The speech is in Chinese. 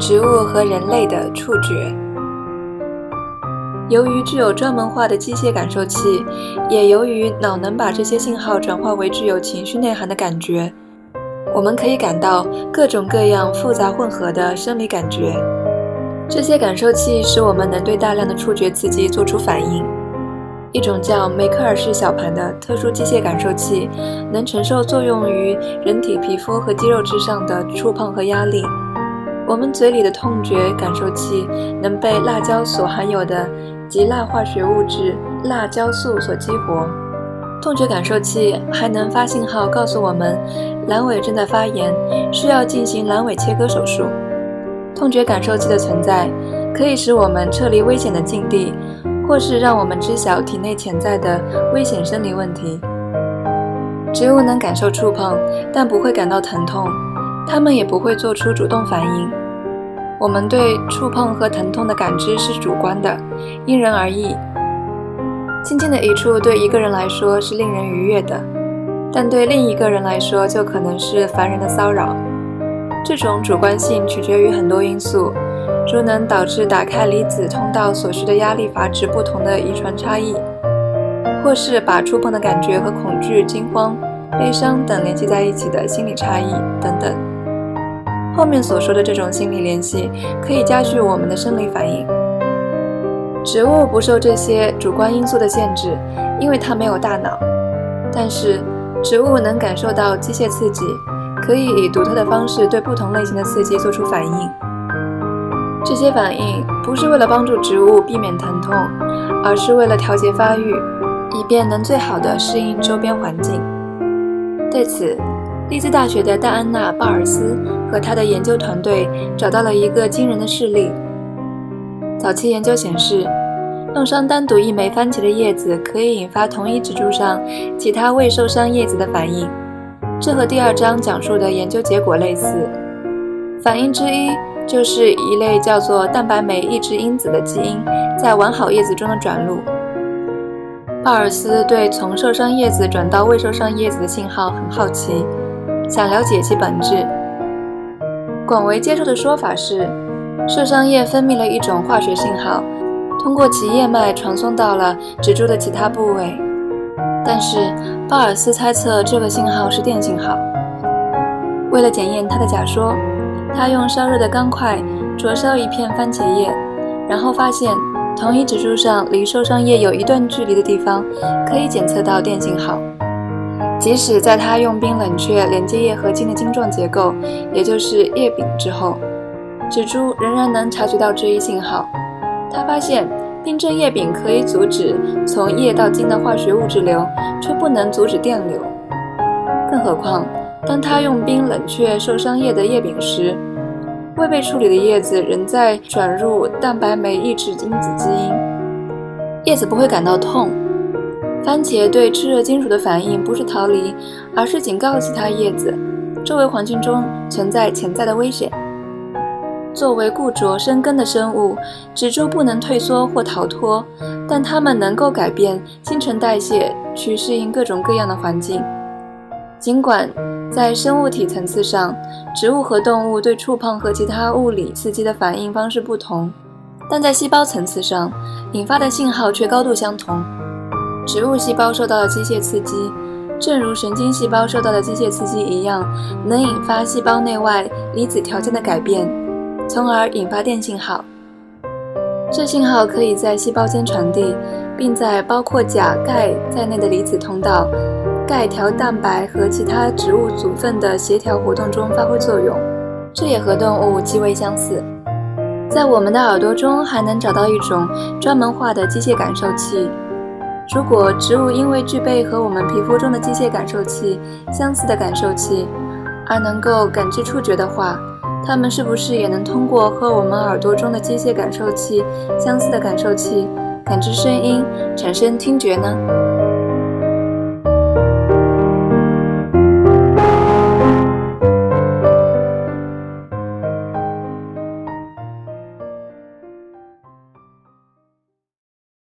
植物和人类的触觉。由于具有专门化的机械感受器，也由于脑能把这些信号转化为具有情绪内涵的感觉，我们可以感到各种各样复杂混合的生理感觉。这些感受器使我们能对大量的触觉刺激做出反应。一种叫梅克尔氏小盘的特殊机械感受器，能承受作用于人体皮肤和肌肉之上的触碰和压力。我们嘴里的痛觉感受器能被辣椒所含有的极辣化学物质辣椒素所激活。痛觉感受器还能发信号告诉我们，阑尾正在发炎，需要进行阑尾切割手术。痛觉感受器的存在，可以使我们撤离危险的境地。或是让我们知晓体内潜在的危险生理问题。植物能感受触碰，但不会感到疼痛，他们也不会做出主动反应。我们对触碰和疼痛的感知是主观的，因人而异。轻轻的一触对一个人来说是令人愉悦的，但对另一个人来说就可能是烦人的骚扰。这种主观性取决于很多因素。如能导致打开离子通道所需的压力阀值不同的遗传差异，或是把触碰的感觉和恐惧、惊慌、悲伤等联系在一起的心理差异等等。后面所说的这种心理联系可以加剧我们的生理反应。植物不受这些主观因素的限制，因为它没有大脑。但是，植物能感受到机械刺激，可以以独特的方式对不同类型的刺激做出反应。这些反应不是为了帮助植物避免疼痛，而是为了调节发育，以便能最好的适应周边环境。对此，利兹大学的戴安娜·鲍尔斯和他的研究团队找到了一个惊人的事例。早期研究显示，弄伤单独一枚番茄的叶子可以引发同一植株上其他未受伤叶子的反应，这和第二章讲述的研究结果类似。反应之一。就是一类叫做蛋白酶抑制因子的基因在完好叶子中的转录。鲍尔斯对从受伤叶子转到未受伤叶子的信号很好奇，想了解其本质。广为接受的说法是，受伤叶分泌了一种化学信号，通过其叶脉传送到了植株的其他部位。但是鲍尔斯猜测这个信号是电信号。为了检验他的假说。他用烧热的钢块灼烧一片番茄叶，然后发现同一植株上离受伤叶有一段距离的地方可以检测到电信号。即使在他用冰冷却连接叶合金的晶状结构，也就是叶柄之后，植株仍然能察觉到这一信号。他发现冰镇叶柄可以阻止从叶到茎的化学物质流，却不能阻止电流。更何况。当他用冰冷却受伤叶的叶柄时，未被处理的叶子仍在转入蛋白酶抑制因子基因，叶子不会感到痛。番茄对炽热金属的反应不是逃离，而是警告其他叶子，周围环境中存在潜在的危险。作为固着生根的生物，植株不能退缩或逃脱，但它们能够改变新陈代谢，去适应各种各样的环境。尽管在生物体层次上，植物和动物对触碰和其他物理刺激的反应方式不同，但在细胞层次上，引发的信号却高度相同。植物细胞受到的机械刺激，正如神经细胞受到的机械刺激一样，能引发细胞内外离子条件的改变，从而引发电信号。这信号可以在细胞间传递，并在包括钾、钙在内的离子通道。钙条蛋白和其他植物组分的协调活动中发挥作用，这也和动物极为相似。在我们的耳朵中还能找到一种专门化的机械感受器。如果植物因为具备和我们皮肤中的机械感受器相似的感受器，而能够感知触觉的话，它们是不是也能通过和我们耳朵中的机械感受器相似的感受器感知声音，产生听觉呢？